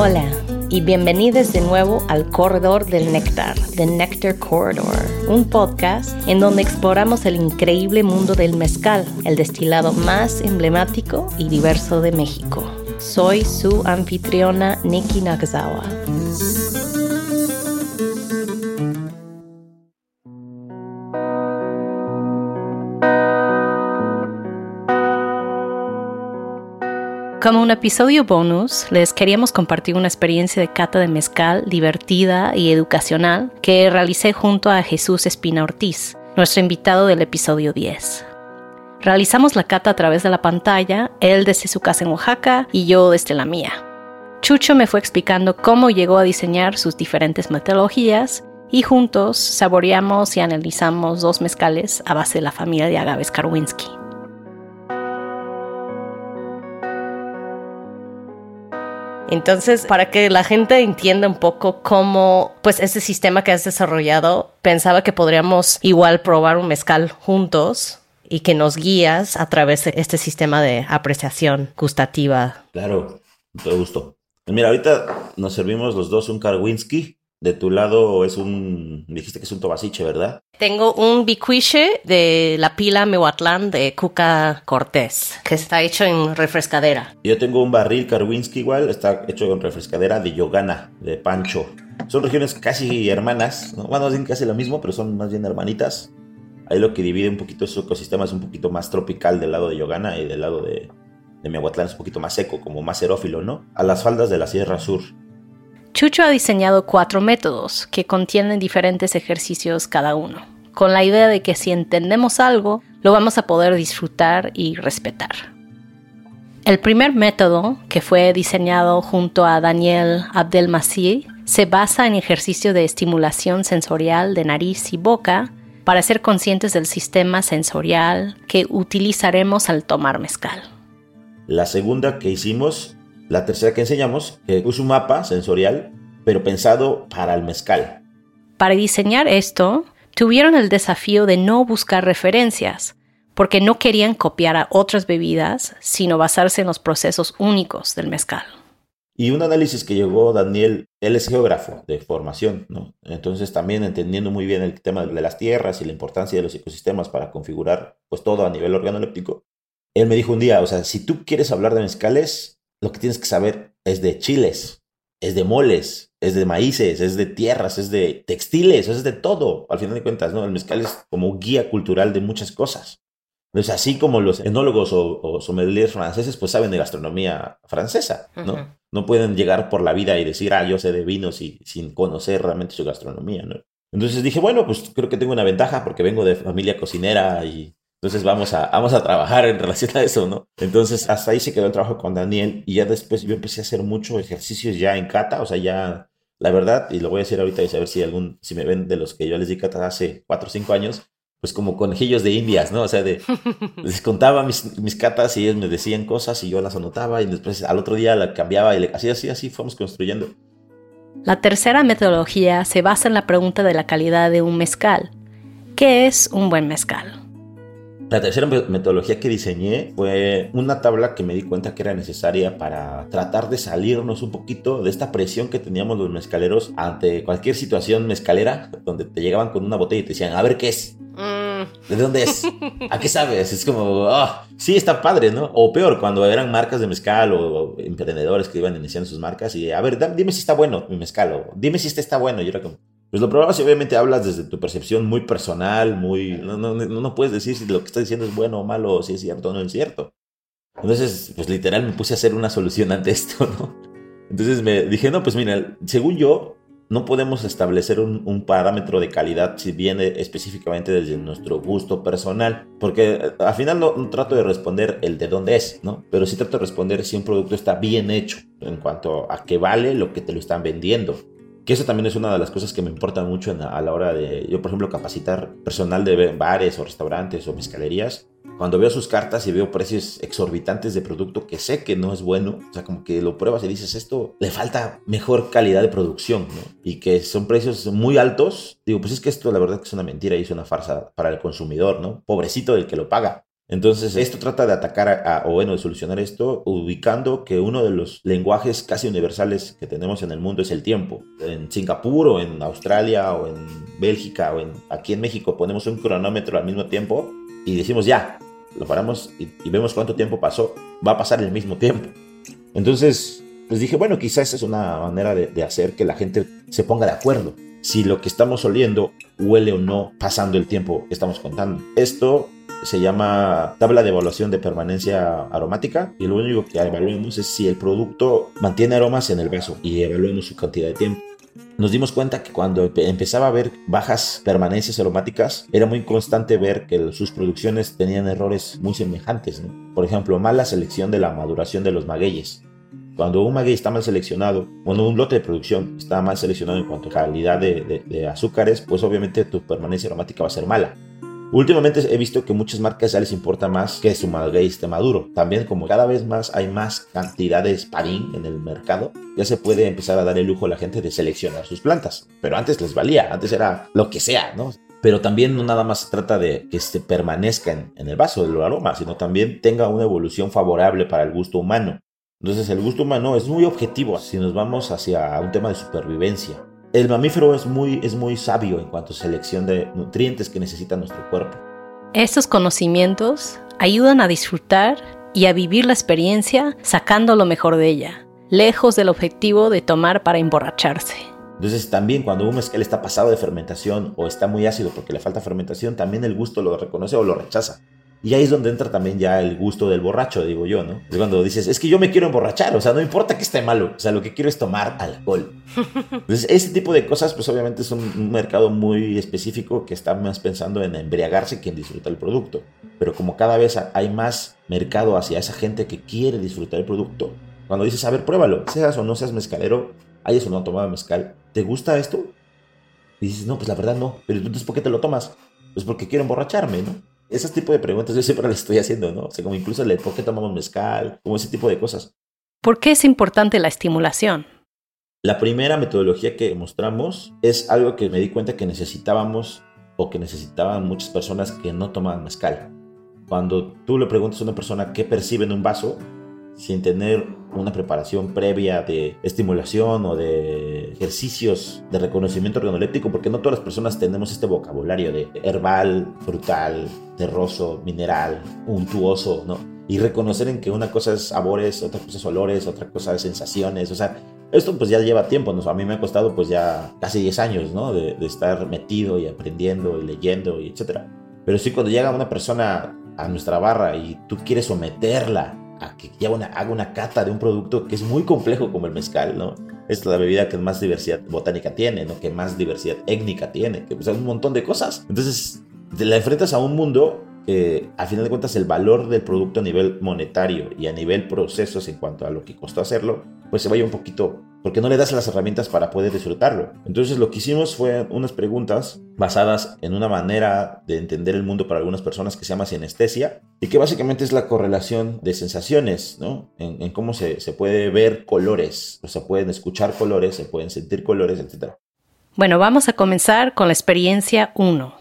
Hola y bienvenidos de nuevo al Corredor del Néctar, The Nectar Corridor, un podcast en donde exploramos el increíble mundo del mezcal, el destilado más emblemático y diverso de México. Soy su anfitriona Nikki Nakazawa. Como un episodio bonus, les queríamos compartir una experiencia de cata de mezcal divertida y educacional que realicé junto a Jesús Espina Ortiz, nuestro invitado del episodio 10. Realizamos la cata a través de la pantalla, él desde su casa en Oaxaca y yo desde la mía. Chucho me fue explicando cómo llegó a diseñar sus diferentes metodologías y juntos saboreamos y analizamos dos mezcales a base de la familia de agaves Karwinski. Entonces, para que la gente entienda un poco cómo, pues, ese sistema que has desarrollado, pensaba que podríamos igual probar un mezcal juntos y que nos guías a través de este sistema de apreciación gustativa. Claro, todo gusto. Mira, ahorita nos servimos los dos un Karwinski de tu lado es un, dijiste que es un tobasiche, ¿verdad? Tengo un bicuiche de la pila Mehuatlán de Cuca Cortés, que está hecho en refrescadera. Yo tengo un barril Karwinski igual, está hecho en refrescadera de Yogana, de Pancho. Son regiones casi hermanas, ¿no? bueno, no casi lo mismo, pero son más bien hermanitas. Ahí lo que divide un poquito su ecosistema es un poquito más tropical del lado de Yogana y del lado de, de Mehuatlán es un poquito más seco, como más xerófilo, ¿no? A las faldas de la Sierra Sur. Chucho ha diseñado cuatro métodos que contienen diferentes ejercicios cada uno, con la idea de que si entendemos algo, lo vamos a poder disfrutar y respetar. El primer método, que fue diseñado junto a Daniel Abdelmasih, se basa en ejercicio de estimulación sensorial de nariz y boca para ser conscientes del sistema sensorial que utilizaremos al tomar mezcal. La segunda que hicimos la tercera que enseñamos, es un mapa sensorial, pero pensado para el mezcal. Para diseñar esto, tuvieron el desafío de no buscar referencias, porque no querían copiar a otras bebidas, sino basarse en los procesos únicos del mezcal. Y un análisis que llegó Daniel, él es geógrafo de formación, ¿no? Entonces también entendiendo muy bien el tema de las tierras y la importancia de los ecosistemas para configurar pues todo a nivel organoléptico. Él me dijo un día, o sea, si tú quieres hablar de mezcales, lo que tienes que saber es de chiles, es de moles, es de maíces, es de tierras, es de textiles, es de todo. Al final de cuentas, ¿no? El mezcal es como guía cultural de muchas cosas. Entonces, así como los enólogos o, sommeliers franceses, pues saben de gastronomía francesa, ¿no? No pueden llegar por la vida y decir, ah, yo sé de vinos y sin conocer realmente su gastronomía, ¿no? Entonces dije, bueno, pues creo que tengo una ventaja porque vengo de familia cocinera y entonces vamos a, vamos a trabajar en relación a eso, ¿no? Entonces hasta ahí se quedó el trabajo con Daniel y ya después yo empecé a hacer muchos ejercicios ya en kata, o sea, ya la verdad, y lo voy a decir ahorita y saber si algún, si me ven de los que yo les di kata hace cuatro o cinco años, pues como conejillos de indias, ¿no? O sea, de, les contaba mis, mis catas y ellos me decían cosas y yo las anotaba y después al otro día la cambiaba y le, así, así, así fuimos construyendo. La tercera metodología se basa en la pregunta de la calidad de un mezcal. ¿Qué es un buen mezcal? La tercera metodología que diseñé fue una tabla que me di cuenta que era necesaria para tratar de salirnos un poquito de esta presión que teníamos los mezcaleros ante cualquier situación mezcalera, donde te llegaban con una botella y te decían, a ver qué es. Mm. ¿De dónde es? ¿A qué sabes? Es como, ah, sí, está padre, ¿no? O peor, cuando eran marcas de mezcal o, emprendedores que iban iniciando sus marcas y, a ver, dime si está bueno mi mezcal o dime si este está bueno. Yo era como, pues lo probabas si obviamente hablas desde tu percepción muy personal, muy... No, no, no, puedes decir si lo que estás diciendo es bueno o malo, o si es cierto o no es cierto. Entonces, pues literal me puse a hacer una solución ante esto, ¿no? Entonces me dije, no, pues mira, según yo, no podemos establecer un, un, parámetro de calidad si viene específicamente desde nuestro gusto personal, porque eh, al final no, no, trato de responder el de dónde es, ¿no? Pero sí trato de responder si un producto está bien hecho en cuanto a que vale lo que te lo están vendiendo. Que eso también es una de las cosas que me importa mucho a la hora de, yo por ejemplo, capacitar personal de bares o restaurantes o mezcalerías. Cuando veo sus cartas y veo precios exorbitantes de producto que sé que no es bueno, o sea, como que lo pruebas y dices, esto le falta mejor calidad de producción. Y que son precios muy altos, digo, pues es que esto la verdad que es una mentira y es una farsa para el consumidor, ¿no? Pobrecito del que lo paga. Entonces, esto trata de atacar a, o bueno, de solucionar esto, ubicando que uno de los lenguajes casi universales que tenemos en el mundo es el tiempo. En Singapur o en Australia o en Bélgica o en, aquí en México ponemos un cronómetro al mismo tiempo y decimos ya, lo paramos y, vemos cuánto tiempo pasó, va a pasar el mismo tiempo. Entonces, pues dije, bueno, quizás es una manera de, de hacer que la gente se ponga de acuerdo si lo que estamos oliendo huele o no pasando el tiempo que estamos contando. Esto se llama tabla de evaluación de permanencia aromática y lo único que evaluamos es si el producto mantiene aromas en el vaso y evaluamos su cantidad de tiempo. Nos dimos cuenta que cuando empezaba a haber bajas permanencias aromáticas, era muy constante ver que sus producciones tenían errores muy semejantes. Por ejemplo, mala selección de la maduración de los magueyes. Cuando un maguey está mal seleccionado, cuando un lote de producción está mal seleccionado en cuanto a calidad de azúcares, pues obviamente tu permanencia aromática va a ser mala. Últimamente he visto que muchas marcas ya les importa más que su maguey esté maduro. También como cada vez más hay más cantidad de spadín en el mercado, ya se puede empezar a dar el lujo a la gente de seleccionar sus plantas. Pero antes les valía, antes era lo que sea, ¿no? Pero también no nada más se trata de que se permanezca en, en el vaso del aroma, sino también tenga una evolución favorable para el gusto humano. Entonces el gusto humano es muy objetivo si nos vamos hacia un tema de supervivencia. El mamífero es muy, es muy sabio en cuanto a selección de nutrientes que necesita nuestro cuerpo. Estos conocimientos ayudan a disfrutar y a vivir la experiencia sacando lo mejor de ella, lejos del objetivo de tomar para emborracharse. Entonces también cuando un mezcal está pasado de fermentación o está muy ácido porque le falta fermentación, también el gusto lo reconoce o lo rechaza. Y ahí es donde entra también ya el gusto del borracho, digo yo, ¿no? Es cuando dices, es que yo me quiero emborrachar, o sea, no importa que esté malo, o sea, lo que quiero es tomar alcohol. Entonces, ese tipo de cosas, pues obviamente es un, mercado muy específico que está más pensando en embriagarse que en disfrutar el producto. Pero como cada vez hay más mercado hacia esa gente que quiere disfrutar el producto, cuando dices, a ver, pruébalo, seas o no seas mezcalero, hayas o no tomado mezcal, ¿te gusta esto? Y dices, no, pues la verdad no, pero entonces ¿por qué te lo tomas? Pues porque quiero emborracharme, ¿no? Ese tipo de preguntas yo siempre las estoy haciendo, ¿no? O sea, como incluso el por qué tomamos mezcal, como ese tipo de cosas. ¿Por qué es importante la estimulación? La primera metodología que mostramos es algo que me di cuenta que necesitábamos o que necesitaban muchas personas que no tomaban mezcal. Cuando tú le preguntas a una persona qué percibe en un vaso, sin tener una preparación previa de estimulación o de ejercicios de reconocimiento organoléptico, porque no todas las personas tenemos este vocabulario de herbal, frutal, terroso, mineral, untuoso, ¿no? Y reconocer en que una cosa es sabores, otra cosa es olores, otra cosa es sensaciones, o sea, esto pues ya lleva tiempo, ¿no? a mí me ha costado pues ya casi 10 años, ¿no? De, de estar metido y aprendiendo y leyendo y etcétera. Pero sí cuando llega una persona a nuestra barra y tú quieres someterla a que ya una, haga una cata de un producto que es muy complejo como el mezcal, ¿no? Es la bebida que más diversidad botánica tiene, ¿no? Que más diversidad étnica tiene, que pues, un montón de cosas. Entonces, te la enfrentas a un mundo que, a final de cuentas, el valor del producto a nivel monetario y a nivel procesos en cuanto a lo que costó hacerlo, pues se vaya un poquito porque no le das las herramientas para poder disfrutarlo. Entonces lo que hicimos fue unas preguntas basadas en una manera de entender el mundo para algunas personas que se llama sinestesia y que básicamente es la correlación de sensaciones, ¿no? En, cómo se, se, puede ver colores, o se pueden escuchar colores, se pueden sentir colores, etc. Bueno, vamos a comenzar con la experiencia 1.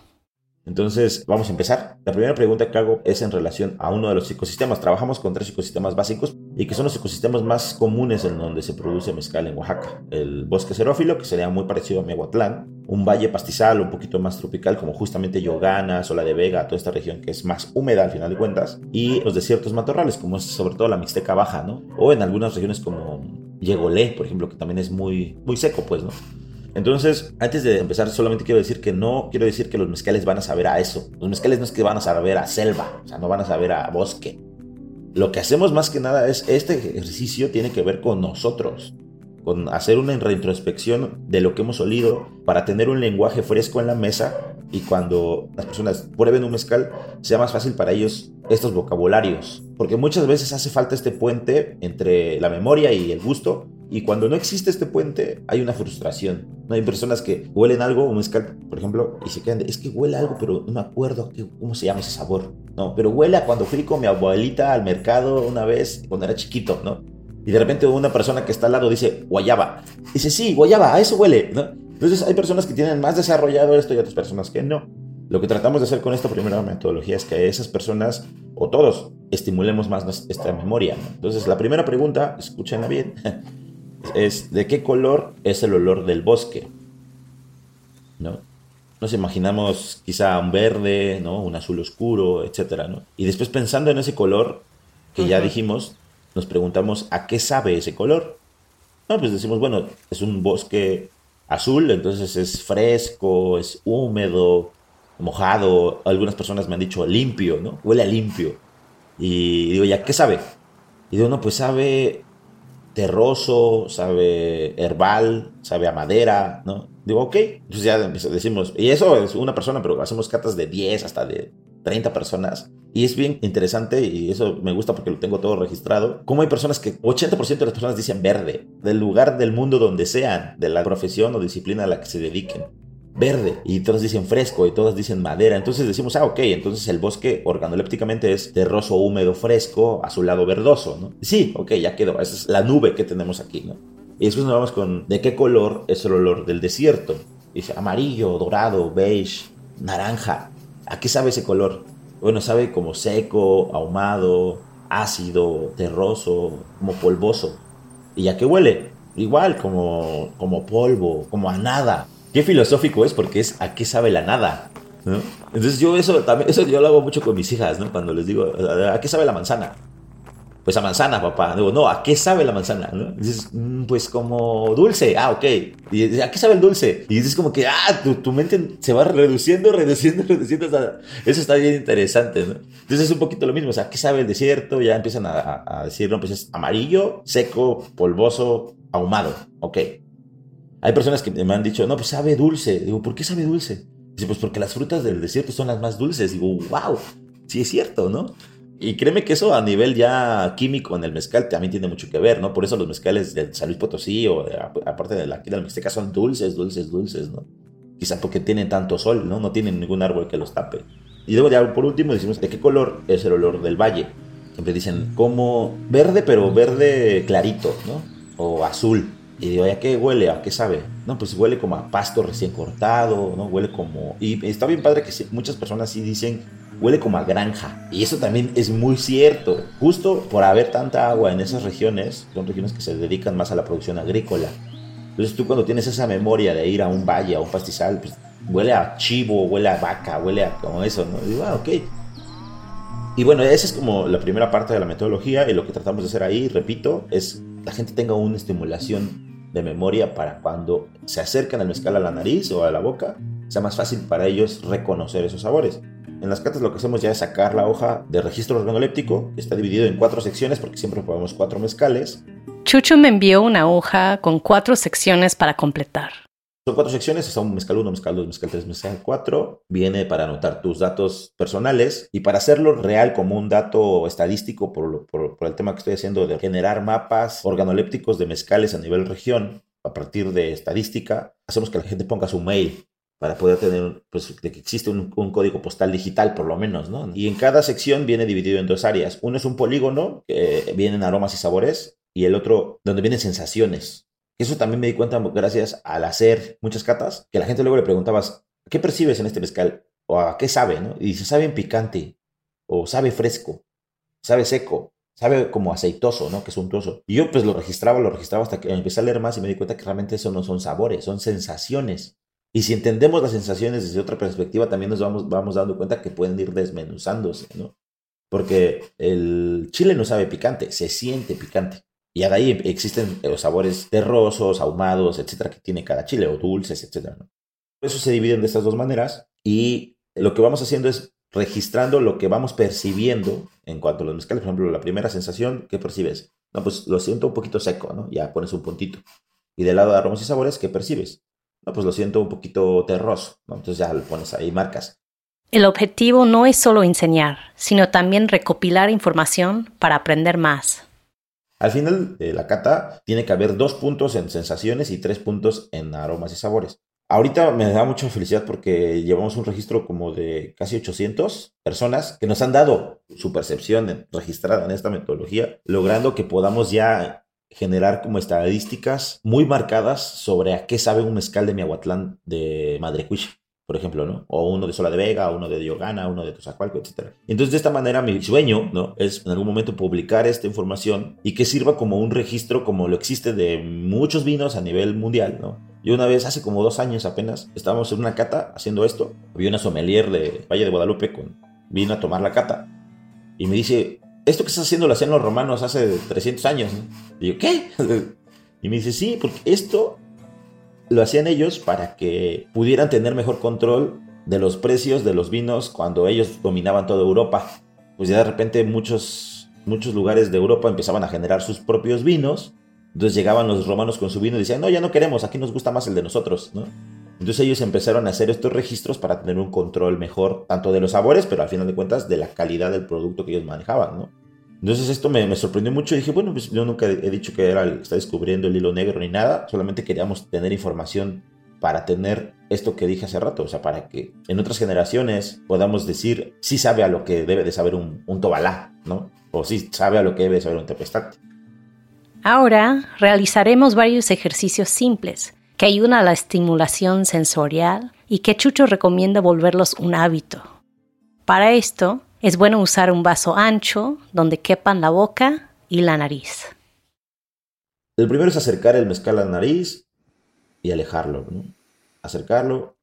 Entonces, vamos a empezar. La primera pregunta que hago es en relación a uno de los ecosistemas. Trabajamos con tres ecosistemas básicos y que son los ecosistemas más comunes en donde se produce mezcal en Oaxaca. El bosque xerófilo, que sería muy parecido a Miahuatlán, un valle pastizal un poquito más tropical, como justamente Yogana, Sola de Vega, toda esta región que es más húmeda al final de cuentas, y los desiertos matorrales, como es sobre todo la Mixteca Baja, ¿no? O en algunas regiones como Yegolé, por ejemplo, que también es muy, muy seco, pues, ¿no? Entonces, antes de empezar, solamente quiero decir que no quiero decir que los mezcales van a saber a eso. Los mezcales no es que van a saber a selva, o sea, no van a saber a bosque. Lo que hacemos más que nada es, este ejercicio tiene que ver con nosotros, con hacer una reintrospección de lo que hemos olido para tener un lenguaje fresco en la mesa y cuando las personas prueben un mezcal sea más fácil para ellos estos vocabularios. Porque muchas veces hace falta este puente entre la memoria y el gusto y cuando no existe este puente, hay una frustración. No hay personas que huelen algo, un mezcal, por ejemplo, y se quedan de, es que huele algo, pero no me acuerdo cómo se llama ese sabor. No, pero huele a cuando fui con mi abuelita al mercado una vez cuando era chiquito, ¿no? Y de repente una persona que está al lado dice, guayaba. Dice, sí, guayaba, a eso huele, ¿no? Entonces hay personas que tienen más desarrollado esto y otras personas que no. Lo que tratamos de hacer con esta primera metodología es que esas personas, o todos, estimulemos más esta memoria. Entonces, la primera pregunta, escúchenla bien, es ¿de qué color es el olor del bosque? ¿No? Nos imaginamos quizá un verde, ¿no? un azul oscuro, etc. ¿no? Y después pensando en ese color que ya dijimos, nos preguntamos ¿a qué sabe ese color? No, pues decimos, bueno, es un bosque azul, entonces es fresco, es húmedo, mojado. Algunas personas me han dicho limpio, ¿no? Huele a limpio. Y digo, ¿ya qué sabe? Y digo, no, pues sabe terroso, sabe herbal, sabe a madera, ¿no? Digo, ok. Entonces ya decimos, y eso es una persona, pero hacemos catas de 10 hasta de 30 personas. Y es bien interesante y eso me gusta porque lo tengo todo registrado. Como hay personas que 80% de las personas dicen verde, del lugar del mundo donde sean, de la profesión o disciplina a la que se dediquen. Verde, y todos dicen fresco, y todos dicen madera. Entonces decimos, ah, ok, entonces el bosque organolépticamente es terroso, húmedo, fresco, azulado, verdoso, ¿no? Sí, ok, ya quedó. Esa es la nube que tenemos aquí, ¿no? Y después nos vamos con, ¿de qué color es el olor del desierto? dice, amarillo, dorado, beige, naranja. ¿A qué sabe ese color? Bueno, sabe como seco, ahumado, ácido, terroso, como polvoso. ¿Y a qué huele? Igual, como, como polvo, como a nada. Qué filosófico es porque es a qué sabe la nada. Entonces yo eso también, eso yo lo hago mucho con mis hijas, ¿no? Cuando les digo, ¿a qué sabe la manzana? Pues a manzana, papá. Digo, no, ¿a qué sabe la manzana? dices, mm, pues como dulce. Ah, ok. Y ¿a qué sabe el dulce? Y dices como que, ah, tu, mente se va reduciendo, reduciendo, reduciendo. Eso está bien interesante, ¿no? Entonces es un poquito lo mismo. O sea, ¿a qué sabe el desierto? Ya empiezan a, decir, no, pues es amarillo, seco, polvoso, ahumado. Ok. Hay personas que me han dicho, no, pues sabe dulce. Digo, ¿por qué sabe dulce? Dice, pues porque las frutas del desierto son las más dulces. Digo, wow, sí es cierto, ¿no? Y créeme que eso a nivel ya químico en el mezcal también tiene mucho que ver, ¿no? Por eso los mezcales de San Luis Potosí o aparte de la, de Mixteca son dulces, dulces, dulces, ¿no? Quizá porque tienen tanto sol, ¿no? No tienen ningún árbol que los tape. Y luego ya por último decimos, ¿de qué color es el olor del valle? Siempre dicen, como verde, pero verde clarito, ¿no? O azul. Y digo, ¿a qué huele? ¿A qué sabe? No, pues huele como a pasto recién cortado, ¿no? Huele como... Y está bien padre que muchas personas sí dicen huele como a granja. Y eso también es muy cierto. Justo por haber tanta agua en esas regiones, son regiones que se dedican más a la producción agrícola. Entonces tú cuando tienes esa memoria de ir a un valle, a un pastizal, pues huele a chivo, huele a vaca, huele a como eso, ¿no? Y digo, ah, ok. Y bueno, esa es como la primera parte de la metodología y lo que tratamos de hacer ahí, repito, es la gente tenga una estimulación de memoria para cuando se acercan al mezcal a la nariz o a la boca, sea más fácil para ellos reconocer esos sabores. En las cartas lo que hacemos ya es sacar la hoja de registro organoléptico, está dividido en cuatro secciones porque siempre ponemos cuatro mezcales. Chucho me envió una hoja con cuatro secciones para completar. Son cuatro secciones, son mezcal 1, mezcal 2, mezcal 3, mezcal 4. Viene para anotar tus datos personales y para hacerlo real como un dato estadístico por, por, por el tema que estoy haciendo de generar mapas organolépticos de mezcales a nivel región a partir de estadística, hacemos que la gente ponga su mail para poder tener, pues, de que existe un, código postal digital, por lo menos, ¿no? Y en cada sección viene dividido en dos áreas. Uno es un polígono, que vienen aromas y sabores, y el otro, donde vienen sensaciones. Eso también me di cuenta gracias al hacer muchas catas, que la gente luego le preguntabas, ¿qué percibes en este mezcal? ¿O a qué sabe, no? Y dice, sabe picante, o sabe fresco, sabe seco, sabe como aceitoso, ¿no? Que es untuoso. Y yo pues lo registraba, lo registraba hasta que empecé a leer más y me di cuenta que realmente eso no son sabores, son sensaciones. Y si entendemos las sensaciones desde otra perspectiva, también nos vamos, vamos dando cuenta que pueden ir desmenuzándose, ¿no? Porque el chile no sabe picante, se siente picante. Y ahí existen los sabores terrosos, ahumados, etcétera, que tiene cada chile, o dulces, etcétera. Eso se dividen de estas dos maneras y lo que vamos haciendo es registrando lo que vamos percibiendo en cuanto a los mezcales. Por ejemplo, la primera sensación, ¿qué percibes? No, pues lo siento un poquito seco, ¿no? Ya pones un puntito. Y del lado de aromas y sabores, ¿qué percibes? Pues lo siento un poquito terroso, Entonces ya lo pones ahí, marcas. El objetivo no es solo enseñar, sino también recopilar información para aprender más. Al final de la cata tiene que haber dos puntos en sensaciones y tres puntos en aromas y sabores. Ahorita me da mucha felicidad porque llevamos un registro como de casi 800 personas que nos han dado su percepción registrada en esta metodología, logrando que podamos ya generar como estadísticas muy marcadas sobre a qué sabe un mezcal de Miahuatlán de Madre por ejemplo, ¿no? O uno de Sola de Vega, uno de Diogana, uno de Tozacualco, etc. Entonces, de esta manera, mi sueño, ¿no? Es en algún momento publicar esta información y que sirva como un registro, como lo existe de muchos vinos a nivel mundial, ¿no? Y una vez, hace como dos años apenas, estábamos en una cata haciendo esto. Había una sommelier de Valle de Guadalupe con vino a tomar la cata y me dice, esto que estás haciendo lo hacían los romanos hace 300 años. Y yo, ¿qué? Y me dice, sí, porque esto lo hacían ellos para que pudieran tener mejor control de los precios de los vinos cuando ellos dominaban toda Europa. Pues ya de repente muchos, muchos lugares de Europa empezaban a generar sus propios vinos. Entonces llegaban los romanos con su vino y decían, no, ya no queremos, aquí nos gusta más el de nosotros, ¿no? Entonces ellos empezaron a hacer estos registros para tener un control mejor, tanto de los sabores, pero al final de cuentas de la calidad del producto que ellos manejaban, ¿no? Entonces esto me, sorprendió mucho y dije, bueno, pues yo nunca he dicho que era está descubriendo el hilo negro ni nada, solamente queríamos tener información para tener esto que dije hace rato, o sea, para que en otras generaciones podamos decir, sí sabe a lo que debe de saber un, un tobalá, ¿no? O sí sabe a lo que debe de saber un tepestate. Ahora realizaremos varios ejercicios simples que ayudan a la estimulación sensorial y que Chucho recomienda volverlos un hábito. Para esto, es bueno usar un vaso ancho donde quepan la boca y la nariz. El primero es acercar el mezcal a la nariz y alejarlo. Acercarlo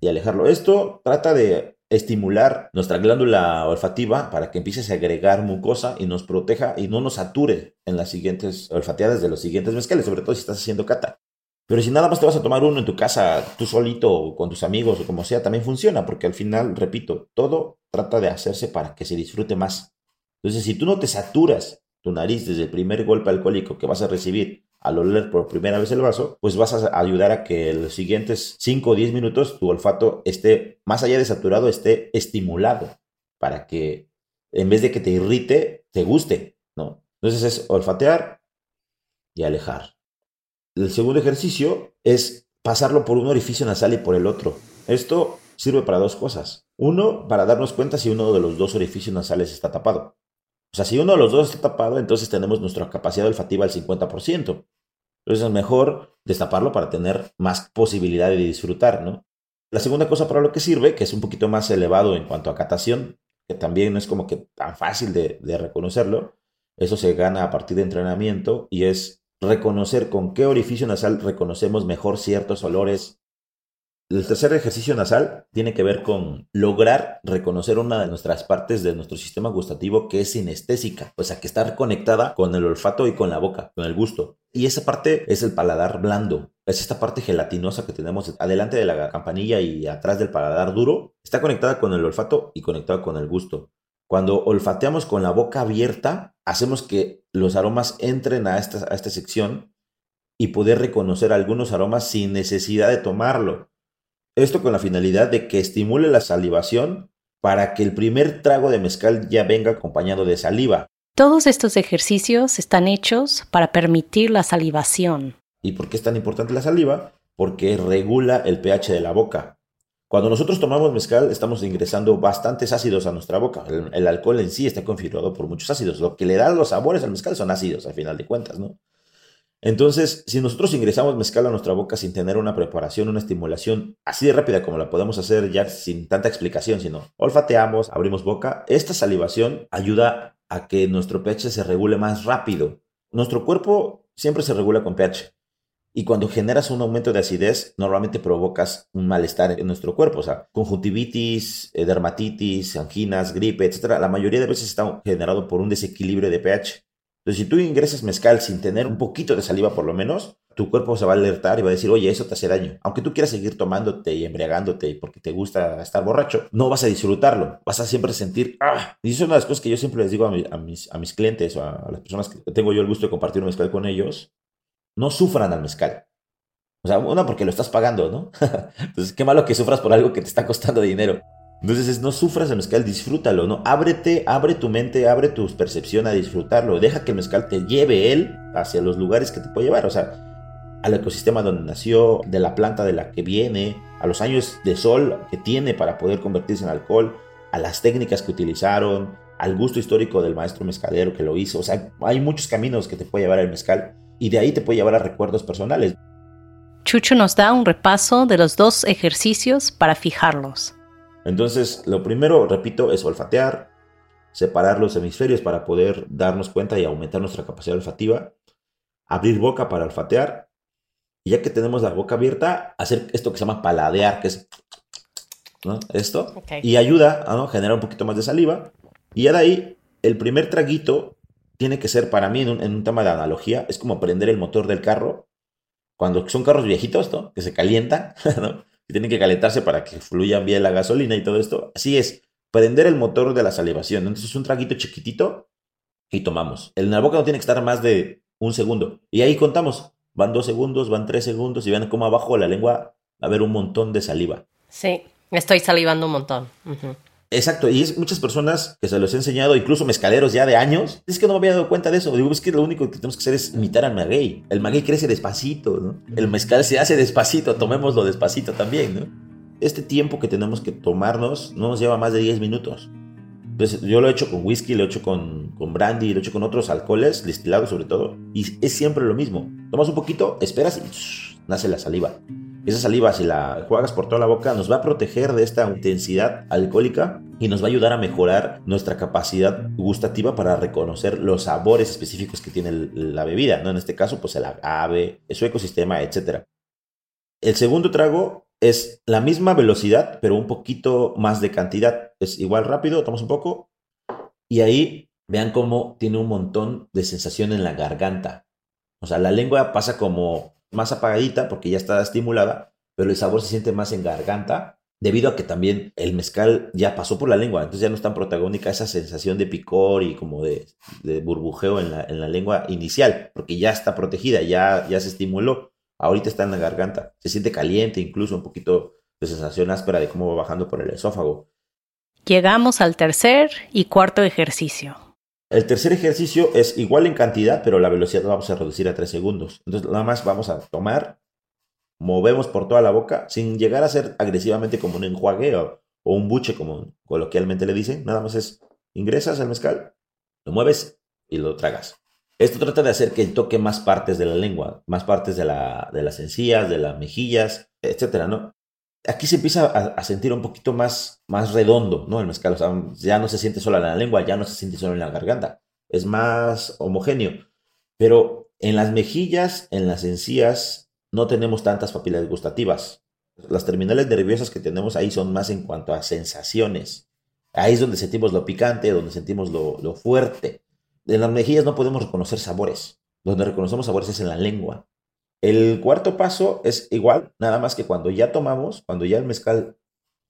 y alejarlo. Esto trata de estimular nuestra glándula olfativa para que empiece a agregar mucosa y nos proteja y no nos sature en las siguientes olfateadas de los siguientes mezcales, sobre todo si estás haciendo cata. Pero si nada más te vas a tomar uno en tu casa, tú solito o con tus amigos o como sea, también funciona, porque al final, repito, todo trata de hacerse para que se disfrute más. Entonces, si tú no te saturas tu nariz desde el primer golpe alcohólico que vas a recibir al oler por primera vez el vaso, pues vas a ayudar a que los siguientes 5 o 10 minutos tu olfato esté, más allá de saturado, esté estimulado, para que en vez de que te irrite, te guste, ¿no? Entonces es olfatear y alejar. El segundo ejercicio es pasarlo por un orificio nasal y por el otro. Esto sirve para dos cosas. Uno, para darnos cuenta si uno de los dos orificios nasales está tapado. O sea, si uno de los dos está tapado, entonces tenemos nuestra capacidad olfativa al 50%. Entonces es mejor destaparlo para tener más posibilidad de disfrutar, ¿no? La segunda cosa para lo que sirve, que es un poquito más elevado en cuanto a catación, que también no es como que tan fácil de, de reconocerlo, eso se gana a partir de entrenamiento y es reconocer con qué orificio nasal reconocemos mejor ciertos olores. El tercer ejercicio nasal tiene que ver con lograr reconocer una de nuestras partes de nuestro sistema gustativo que es sinestésica, o sea, que está conectada con el olfato y con la boca, con el gusto. Y esa parte es el paladar blando, es esta parte gelatinosa que tenemos adelante de la campanilla y atrás del paladar duro, está conectada con el olfato y conectada con el gusto. Cuando olfateamos con la boca abierta, hacemos que los aromas entren a esta, a esta sección y poder reconocer algunos aromas sin necesidad de tomarlo. Esto con la finalidad de que estimule la salivación para que el primer trago de mezcal ya venga acompañado de saliva. Todos estos ejercicios están hechos para permitir la salivación. ¿Y por qué es tan importante la saliva? Porque regula el pH de la boca. Cuando nosotros tomamos mezcal, estamos ingresando bastantes ácidos a nuestra boca. El, alcohol en sí está configurado por muchos ácidos. Lo que le da los sabores al mezcal son ácidos, al final de cuentas, ¿no? Entonces, si nosotros ingresamos mezcal a nuestra boca sin tener una preparación, una estimulación así de rápida como la podemos hacer ya sin tanta explicación, sino olfateamos, abrimos boca, esta salivación ayuda a que nuestro pH se regule más rápido. Nuestro cuerpo siempre se regula con pH. Y cuando generas un aumento de acidez, normalmente provocas un malestar en nuestro cuerpo. O sea, conjuntivitis, eh, dermatitis, anginas, gripe, etc. La mayoría de veces está generado por un desequilibrio de pH. Entonces, si tú ingresas mezcal sin tener un poquito de saliva por lo menos, tu cuerpo se va a alertar y va a decir, oye, eso te hace daño. Aunque tú quieras seguir tomándote y embriagándote porque te gusta estar borracho, no vas a disfrutarlo. Vas a siempre sentir, ah. Y eso es una de las cosas que yo siempre les digo a, mis, a mis clientes o a, a, las personas que tengo yo el gusto de compartir un mezcal con ellos no sufran al mezcal. O sea, una porque lo estás pagando, ¿no? Entonces, qué malo que sufras por algo que te está costando dinero. Entonces, es, no sufras el mezcal, disfrútalo, ¿no? Ábrete, abre tu mente, abre tu percepción a disfrutarlo. Deja que el mezcal te lleve él hacia los lugares que te puede llevar. O sea, al ecosistema donde nació, de la planta de la que viene, a los años de sol que tiene para poder convertirse en alcohol, a las técnicas que utilizaron, al gusto histórico del maestro mezcalero que lo hizo. O sea, hay muchos caminos que te puede llevar el mezcal y de ahí te puede llevar a recuerdos personales. Chucho nos da un repaso de los dos ejercicios para fijarlos. Entonces, lo primero, repito, es olfatear, separar los hemisferios para poder darnos cuenta y aumentar nuestra capacidad olfativa, abrir boca para olfatear, y ya que tenemos la boca abierta, hacer esto que se llama paladear, que es esto, y ayuda a generar un poquito más de saliva, y ya de ahí, el primer traguito tiene que ser para mí en un, tema de analogía, es como prender el motor del carro, cuando son carros viejitos, ¿no? Que se calientan, ¿no? Tienen que calentarse para que fluya bien la gasolina y todo esto. Así es, prender el motor de la salivación. Entonces un traguito chiquitito y tomamos. En la boca no tiene que estar más de un segundo. Y ahí contamos. Van dos segundos, van tres segundos y vean cómo abajo de la lengua va a haber un montón de saliva. Sí, estoy salivando un montón. Exacto, y es muchas personas que se los he enseñado, incluso mezcaleros ya de años, es que no me había dado cuenta de eso. Digo, es que lo único que tenemos que hacer es imitar al maguey. El maguey crece despacito, ¿no? El mezcal se hace despacito, tomémoslo despacito también, ¿no? Este tiempo que tenemos que tomarnos no nos lleva más de 10 minutos. Entonces, yo lo he hecho con whisky, lo he hecho con, con brandy, lo he hecho con otros alcoholes, destilados sobre todo, y es siempre lo mismo. Tomas un poquito, esperas y nace la saliva. Esa saliva, si la juegas por toda la boca, nos va a proteger de esta intensidad alcohólica y nos va a ayudar a mejorar nuestra capacidad gustativa para reconocer los sabores específicos que tiene la bebida, ¿no? En este caso, pues el agave, su ecosistema, etc. El segundo trago es la misma velocidad, pero un poquito más de cantidad. Es igual rápido, tomamos un poco y ahí vean cómo tiene un montón de sensación en la garganta. O sea, la lengua pasa como más apagadita porque ya está estimulada, pero el sabor se siente más en garganta debido a que también el mezcal ya pasó por la lengua, entonces ya no es tan protagónica esa sensación de picor y como de, burbujeo en la, en la, lengua inicial, porque ya está protegida, ya, ya se estimuló, ahorita está en la garganta, se siente caliente, incluso un poquito de sensación áspera de cómo va bajando por el esófago. Llegamos al tercer y cuarto ejercicio. El tercer ejercicio es igual en cantidad, pero la velocidad la vamos a reducir a 3 segundos. Entonces, nada más vamos a tomar, movemos por toda la boca, sin llegar a ser agresivamente como un enjuague o, un buche, como coloquialmente le dicen. Nada más es, ingresas al mezcal, lo mueves y lo tragas. Esto trata de hacer que toque más partes de la lengua, más partes de, la, de las encías, de las mejillas, etcétera, ¿no? Aquí se empieza a, sentir un poquito más, más redondo, ¿no? El mezcal, o sea, ya no se siente solo en la lengua, ya no se siente solo en la garganta, es más homogéneo. Pero en las mejillas, en las encías, no tenemos tantas papilas gustativas. Las terminales nerviosas que tenemos ahí son más en cuanto a sensaciones. Ahí es donde sentimos lo picante, donde sentimos lo, lo fuerte. En las mejillas no podemos reconocer sabores. Donde reconocemos sabores es en la lengua. El cuarto paso es igual, nada más que cuando ya tomamos, cuando ya el mezcal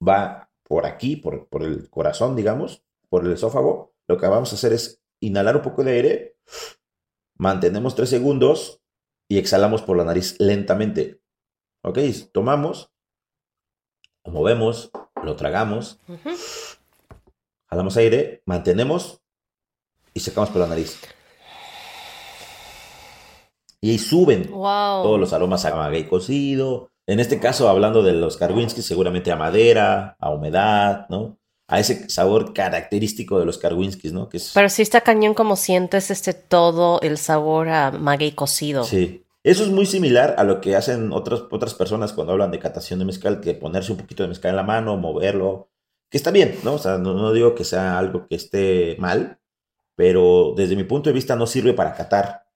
va por aquí, por, por el corazón, digamos, por el esófago, lo que vamos a hacer es inhalar un poco de aire, mantenemos tres segundos y exhalamos por la nariz lentamente. ¿Ok? Tomamos, lo movemos, lo tragamos, jalamos aire, mantenemos y sacamos por la nariz. Y ahí suben todos los aromas a maguey cocido. En este caso, hablando de los Karwinskis, seguramente a madera, a humedad, ¿no? A ese sabor característico de los Karwinskis, ¿no? Que Pero sí está cañón como sientes este todo el sabor a maguey cocido. Sí. Eso es muy similar a lo que hacen otras, otras personas cuando hablan de catación de mezcal, que ponerse un poquito de mezcal en la mano, moverlo, que está bien, ¿no? O sea, no, no digo que sea algo que esté mal, pero desde mi punto de vista no sirve para catar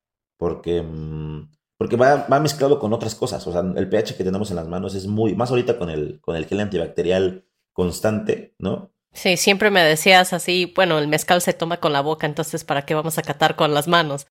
porque, mm, porque va, mezclado con otras cosas. O sea, el pH que tenemos en las manos es muy, más ahorita con el, con el gel antibacterial constante, ¿no? Sí, siempre me decías así, bueno, el mezcal se toma con la boca, entonces ¿para qué vamos a catar con las manos?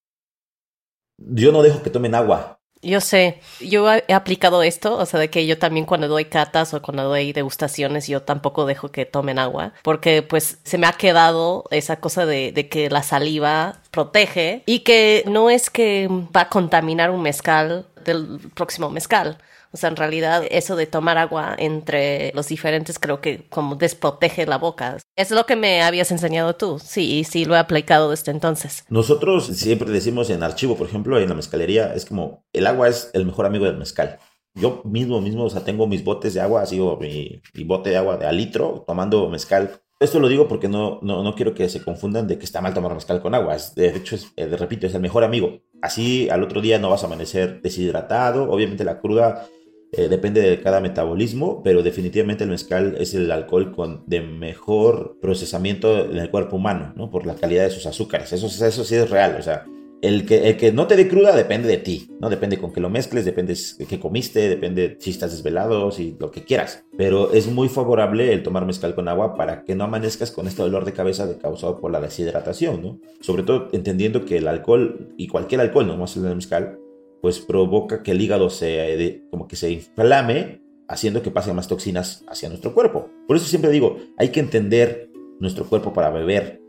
Yo no dejo que tomen agua. Yo sé, yo he aplicado esto, o sea, de que yo también cuando doy catas o cuando doy degustaciones, yo tampoco dejo que tomen agua, porque pues se me ha quedado esa cosa de, de que la saliva protege y que no es que va a contaminar un mezcal del próximo mezcal. O sea, en realidad eso de tomar agua entre los diferentes creo que como desprotege la boca. Es lo que me habías enseñado tú. Sí, sí lo he aplicado desde entonces. Nosotros siempre decimos en archivo, por ejemplo, en la mezcalería, es como el agua es el mejor amigo del mezcal. Yo mismo, mismo, o sea, tengo mis botes de agua, así mi, mi bote de agua de a litro tomando mezcal esto lo digo porque no, no, no, quiero que se confundan de que está mal tomar mezcal con agua. de hecho, eh, repito, es el mejor amigo. Así al otro día no vas a amanecer deshidratado. Obviamente la cruda eh, depende de cada metabolismo, pero definitivamente el mezcal es el alcohol con de mejor procesamiento en el cuerpo humano, ¿no? Por la calidad de sus azúcares. Eso, eso sí es real, o sea, el que, que no te dé cruda depende de ti, ¿no? Depende con qué lo mezcles, depende de qué comiste, depende si estás desvelado, si lo que quieras. Pero es muy favorable el tomar mezcal con agua para que no amanezcas con este dolor de cabeza causado por la deshidratación, ¿no? Sobre todo entendiendo que el alcohol, y cualquier alcohol, no más el mezcal, pues provoca que el hígado se, como que se inflame, haciendo que pasen más toxinas hacia nuestro cuerpo. Por eso siempre digo, hay que entender nuestro cuerpo para beber,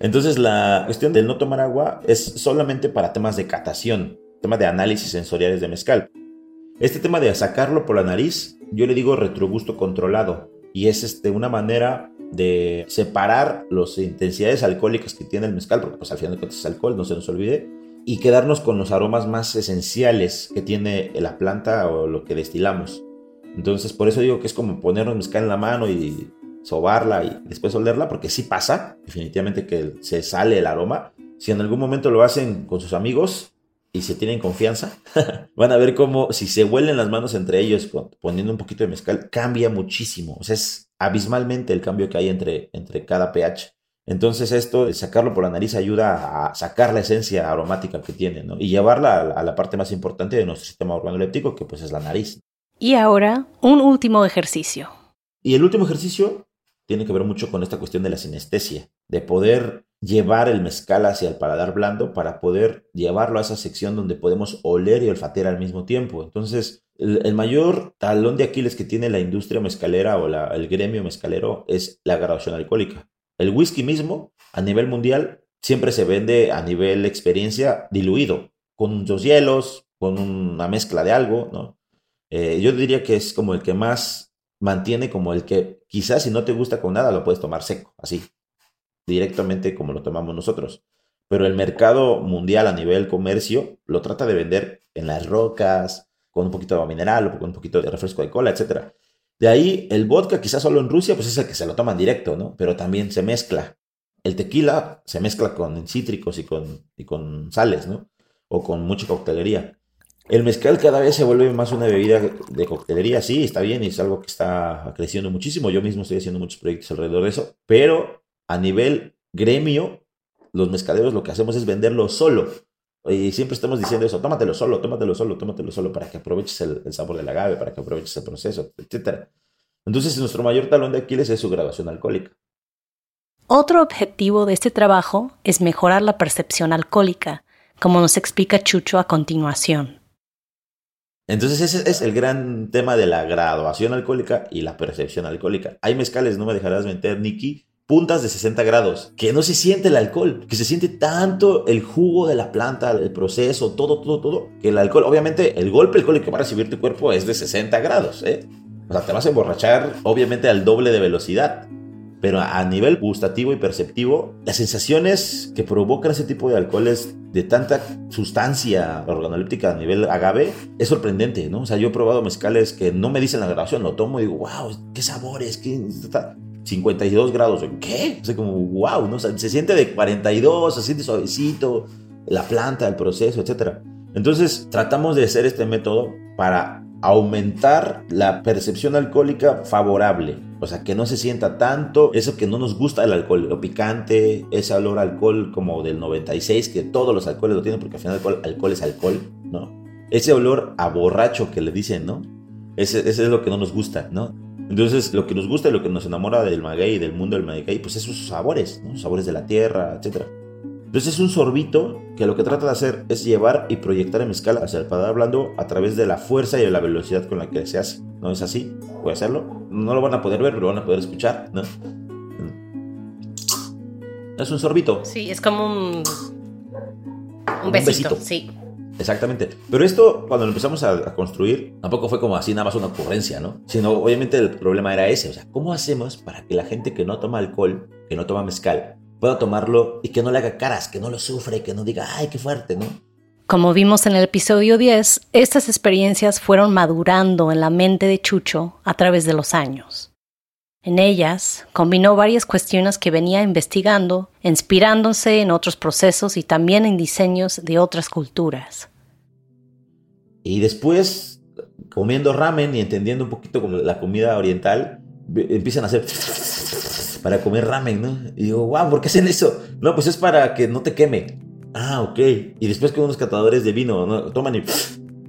entonces la cuestión del no tomar agua es solamente para temas de catación, tema de análisis sensoriales de mezcal. Este tema de sacarlo por la nariz, yo le digo retrogusto controlado y es este, una manera de separar las intensidades alcohólicas que tiene el mezcal, porque pues al final de cuentas es alcohol, no se nos olvide, y quedarnos con los aromas más esenciales que tiene la planta o lo que destilamos. Entonces por eso digo que es como ponernos mezcal en la mano y sobarla y después olerla, porque sí pasa, definitivamente que se sale el aroma. Si en algún momento lo hacen con sus amigos y se tienen confianza, van a ver cómo si se huelen las manos entre ellos poniendo un poquito de mezcal, cambia muchísimo. O sea, es abismalmente el cambio que hay entre, entre cada pH. Entonces esto de sacarlo por la nariz ayuda a sacar la esencia aromática que tiene, ¿no? Y llevarla a, a la parte más importante de nuestro sistema organoléptico, que pues es la nariz. Y ahora, un último ejercicio. Y el último ejercicio tiene que ver mucho con esta cuestión de la sinestesia, de poder llevar el mezcal hacia el paladar blando para poder llevarlo a esa sección donde podemos oler y olfatear al mismo tiempo. Entonces, el, mayor talón de Aquiles que tiene la industria mezcalera o el gremio mezcalero es la graduación alcohólica. El whisky mismo, a nivel mundial, siempre se vende a nivel experiencia diluido, con unos hielos, con una mezcla de algo, ¿no? Eh, yo diría que es como el que más mantiene como el que quizás si no te gusta con nada lo puedes tomar seco, así, directamente como lo tomamos nosotros. Pero el mercado mundial a nivel comercio lo trata de vender en las rocas, con un poquito de agua mineral o con un poquito de refresco de cola, etc. De ahí el vodka, quizás solo en Rusia, pues es el que se lo toman directo, ¿no? Pero también se mezcla. El tequila se mezcla con cítricos y con, y con sales, ¿no? O con mucha coctelería. El mezcal cada vez se vuelve más una bebida de coctelería, sí, está bien, es algo que está creciendo muchísimo. Yo mismo estoy haciendo muchos proyectos alrededor de eso, pero a nivel gremio, los mezcaleros lo que hacemos es venderlo solo. Y siempre estamos diciendo eso, tómatelo solo, tómatelo solo, tómatelo solo, para que aproveches el, sabor del agave, para que aproveches el proceso, etc. Entonces, nuestro mayor talón de Aquiles es su graduación alcohólica. Otro objetivo de este trabajo es mejorar la percepción alcohólica, como nos explica Chucho a continuación. Entonces ese es el gran tema de la graduación alcohólica y la percepción alcohólica. Hay mezcales, no me dejarás mentir, Nicky, puntas de 60 grados, que no se siente el alcohol, que se siente tanto el jugo de la planta, el proceso, todo, todo, todo, que el alcohol, obviamente, el golpe alcohólico que va a recibir tu cuerpo es de 60 grados, ¿eh? O sea, te vas a emborrachar, obviamente, al doble de velocidad. Pero a nivel gustativo y perceptivo, las sensaciones que provocan ese tipo de alcoholes de tanta sustancia organoléptica a nivel agave es sorprendente, ¿no? O sea, yo he probado mezcales que no me dicen la grabación, lo tomo y digo, wow, qué sabores, qué... 52 grados, ¿qué? O sea, como, wow, ¿no? se siente de 42, se siente suavecito, la planta, el proceso, etc. Entonces, tratamos de hacer este método para aumentar la percepción alcohólica favorable. O sea, que no se sienta tanto eso que no nos gusta el alcohol, lo picante, ese olor a alcohol como del 96, que todos los alcoholes lo tienen porque al final alcohol, alcohol es alcohol, ¿no? Ese olor a borracho que le dicen, ¿no? Ese, es lo que no nos gusta, ¿no? Entonces, lo que nos gusta y lo que nos enamora del maguey y del mundo del maguey, pues esos sabores, ¿no? Sabores de la tierra, etcétera. Entonces es un sorbito que lo que trata de hacer es llevar y proyectar el mezcal hacia el paladar blando a través de la fuerza y de la velocidad con la que se hace. ¿No es así? Puede hacerlo. No lo van a poder ver, pero lo van a poder escuchar, ¿no? Es un sorbito. Sí, es como un, un, besito, Sí. Exactamente. Pero esto, cuando lo empezamos a, a, construir, tampoco fue como así nada más una ocurrencia, ¿no? Sino, obviamente, el problema era ese. O sea, ¿cómo hacemos para que la gente que no toma alcohol, que no toma mezcal, pueda tomarlo y que no le haga caras, que no lo sufre, que no diga, ay, qué fuerte, ¿no? Como vimos en el episodio 10, estas experiencias fueron madurando en la mente de Chucho a través de los años. En ellas combinó varias cuestiones que venía investigando, inspirándose en otros procesos y también en diseños de otras culturas. Y después comiendo ramen y entendiendo un poquito como la comida oriental, empiezan a hacer para comer ramen, ¿no? Y digo, wow, ¿por qué hacen eso? No, pues es para que no te queme. Ah, ok. Y después que unos catadores de vino ¿no? toman y...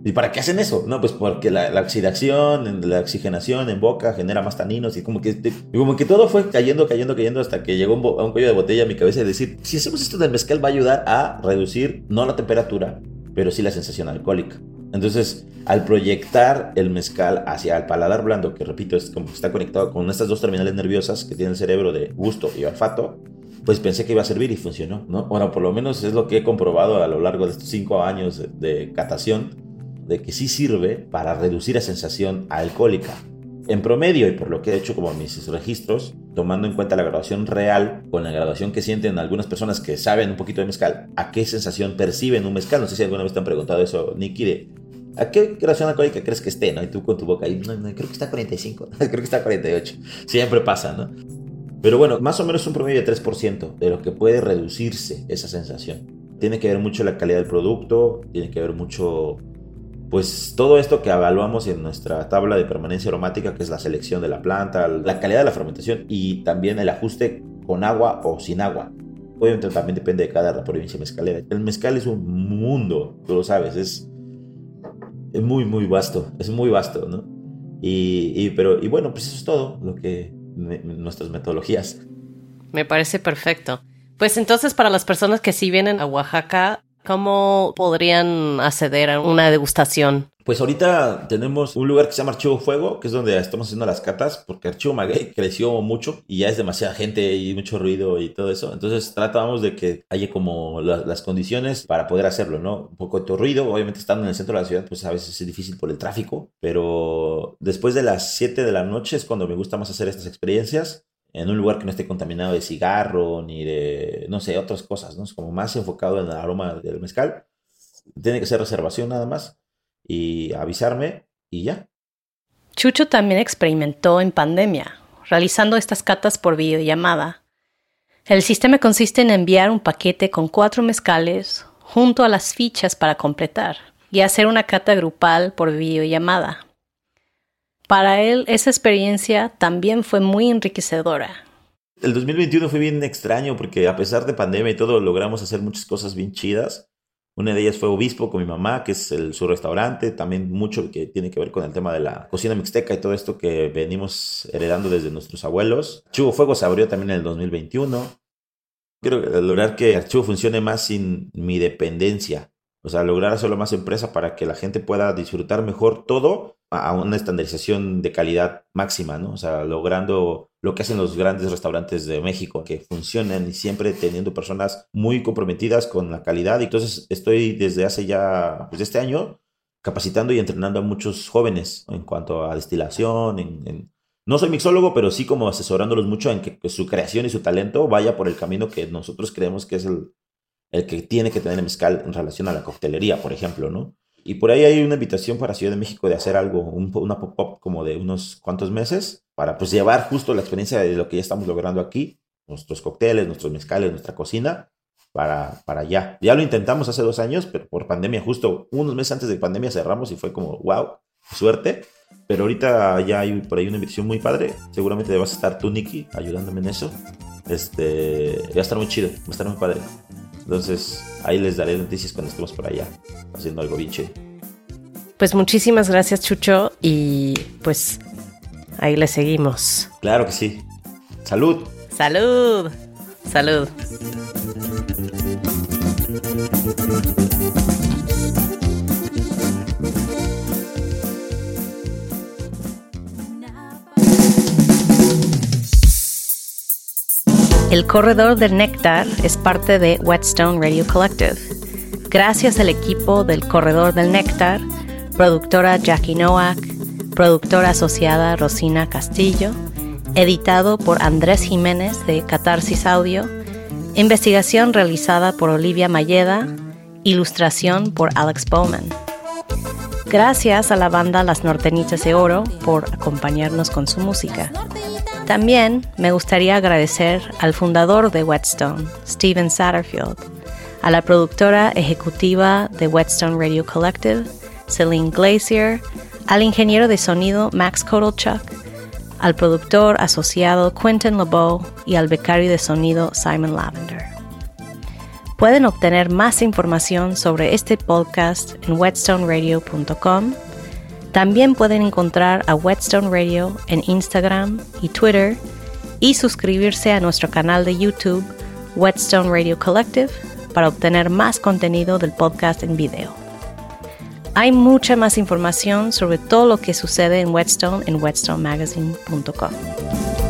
¿Y para qué hacen eso? No, pues porque la, oxidación, la oxigenación en boca genera más taninos y como que, como que todo fue cayendo, cayendo, cayendo hasta que llegó un, a un cuello de botella a mi cabeza y decir, si hacemos esto del mezcal va a ayudar a reducir no la temperatura, pero sí la sensación alcohólica. Entonces, al proyectar el mezcal hacia el paladar blando, que repito, es como que está conectado con estas dos terminales nerviosas que tiene el cerebro de gusto y olfato, pues pensé que iba a servir y funcionó, ¿no? Bueno, por lo menos es lo que he comprobado a lo largo de estos cinco años de catación, de que sí sirve para reducir la sensación alcohólica. En promedio, y por lo que he hecho como mis registros, tomando en cuenta la graduación real con la graduación que sienten algunas personas que saben un poquito de mezcal, ¿a qué sensación perciben un mezcal? No sé si alguna vez te han preguntado eso, Nicky, de ¿a qué graduación alcohólica crees que esté? ¿no? Y tú con tu boca ahí, no, creo que está a 45, creo que está a 48. Siempre pasa, ¿no? Pero bueno, más o menos un promedio de 3% de lo que puede reducirse esa sensación. Tiene que ver mucho la calidad del producto, tiene que ver mucho pues todo esto que evaluamos en nuestra tabla de permanencia aromática, que es la selección de la planta, la calidad de la fermentación y también el ajuste con agua o sin agua. Obviamente también depende de cada provincia mezcalera. El mezcal es un mundo, tú lo sabes, es, es muy, muy vasto, es muy vasto, ¿no? Y, pero, y bueno, pues eso es todo lo que nuestras metodologías. Me parece perfecto. Pues entonces para las personas que sí vienen a Oaxaca, ¿Cómo podrían acceder a una degustación? Pues ahorita tenemos un lugar que se llama Archivo Fuego, que es donde estamos haciendo las catas, porque Archivo Maguey creció mucho y ya es demasiada gente y mucho ruido y todo eso. Entonces tratamos de que haya como las condiciones para poder hacerlo, ¿no? Un poco de ruido, obviamente estando en el centro de la ciudad, pues a veces es difícil por el tráfico, pero después de las 7 de la noche es cuando me gusta más hacer estas experiencias en un lugar que no esté contaminado de cigarro ni de, no sé, otras cosas, ¿no? Es como más enfocado en el aroma del mezcal. Tiene que ser reservación nada más y avisarme y ya. Chucho también experimentó en pandemia, realizando estas catas por videollamada. El sistema consiste en enviar un paquete con cuatro mezcales junto a las fichas para completar y hacer una cata grupal por videollamada. Para él esa experiencia también fue muy enriquecedora. El 2021 fue bien extraño porque a pesar de pandemia y todo logramos hacer muchas cosas bien chidas. Una de ellas fue Obispo con mi mamá, que es el, su restaurante, también mucho que tiene que ver con el tema de la cocina mixteca y todo esto que venimos heredando desde nuestros abuelos. Archivo Fuego se abrió también en el 2021. Quiero lograr que Archivo funcione más sin mi dependencia. O sea, lograr hacerlo más empresa para que la gente pueda disfrutar mejor todo a una estandarización de calidad máxima, ¿no? O sea, logrando lo que hacen los grandes restaurantes de México, que funcionan y siempre teniendo personas muy comprometidas con la calidad. Y entonces estoy desde hace ya, pues este año, capacitando y entrenando a muchos jóvenes en cuanto a destilación, en, no soy mixólogo, pero sí como asesorándolos mucho en que, su creación y su talento vaya por el camino que nosotros creemos que es el, el que tiene que tener mezcal en relación a la coctelería, por ejemplo, ¿no? Y por ahí hay una invitación para Ciudad de México de hacer algo, una pop-up como de unos cuantos meses, para pues llevar justo la experiencia de lo que ya estamos logrando aquí, nuestros cócteles, nuestros mezcales, nuestra cocina, para, para allá. Ya lo intentamos hace dos años, pero por pandemia, justo unos meses antes de pandemia cerramos y fue como, wow, suerte. Pero ahorita ya hay por ahí una invitación muy padre. Seguramente vas a estar tú, Nicky, ayudándome en eso. Este, va a estar muy chido, va a estar muy padre. Entonces, ahí les daré noticias cuando estemos por allá haciendo algo bien Pues muchísimas gracias, Chucho, y pues ahí le seguimos. Claro que sí. Salud. Salud. Salud. El corredor del néctar es parte de Whetstone Radio Collective. Gracias al equipo del corredor del néctar, productora Jackie Nowak, productora asociada Rosina Castillo, editado por Andrés Jiménez de Catarsis Audio, investigación realizada por Olivia Mayeda, ilustración por Alex Bowman. Gracias a la banda Las Nortenitas de Oro por acompañarnos con su música. También me gustaría agradecer al fundador de Whetstone, Steven Satterfield, a la productora ejecutiva de Whetstone Radio Collective, Celine Glacier, al ingeniero de sonido Max Kotelchuk, al productor asociado Quentin LeBeau y al becario de sonido Simon Lavender. Pueden obtener más información sobre este podcast en whetstoneradio.com. También pueden encontrar a Whetstone Radio en Instagram y Twitter y suscribirse a nuestro canal de YouTube Whetstone Radio Collective para obtener más contenido del podcast en video. Hay mucha más información sobre todo lo que sucede en Whetstone en whetstonemagazine.com.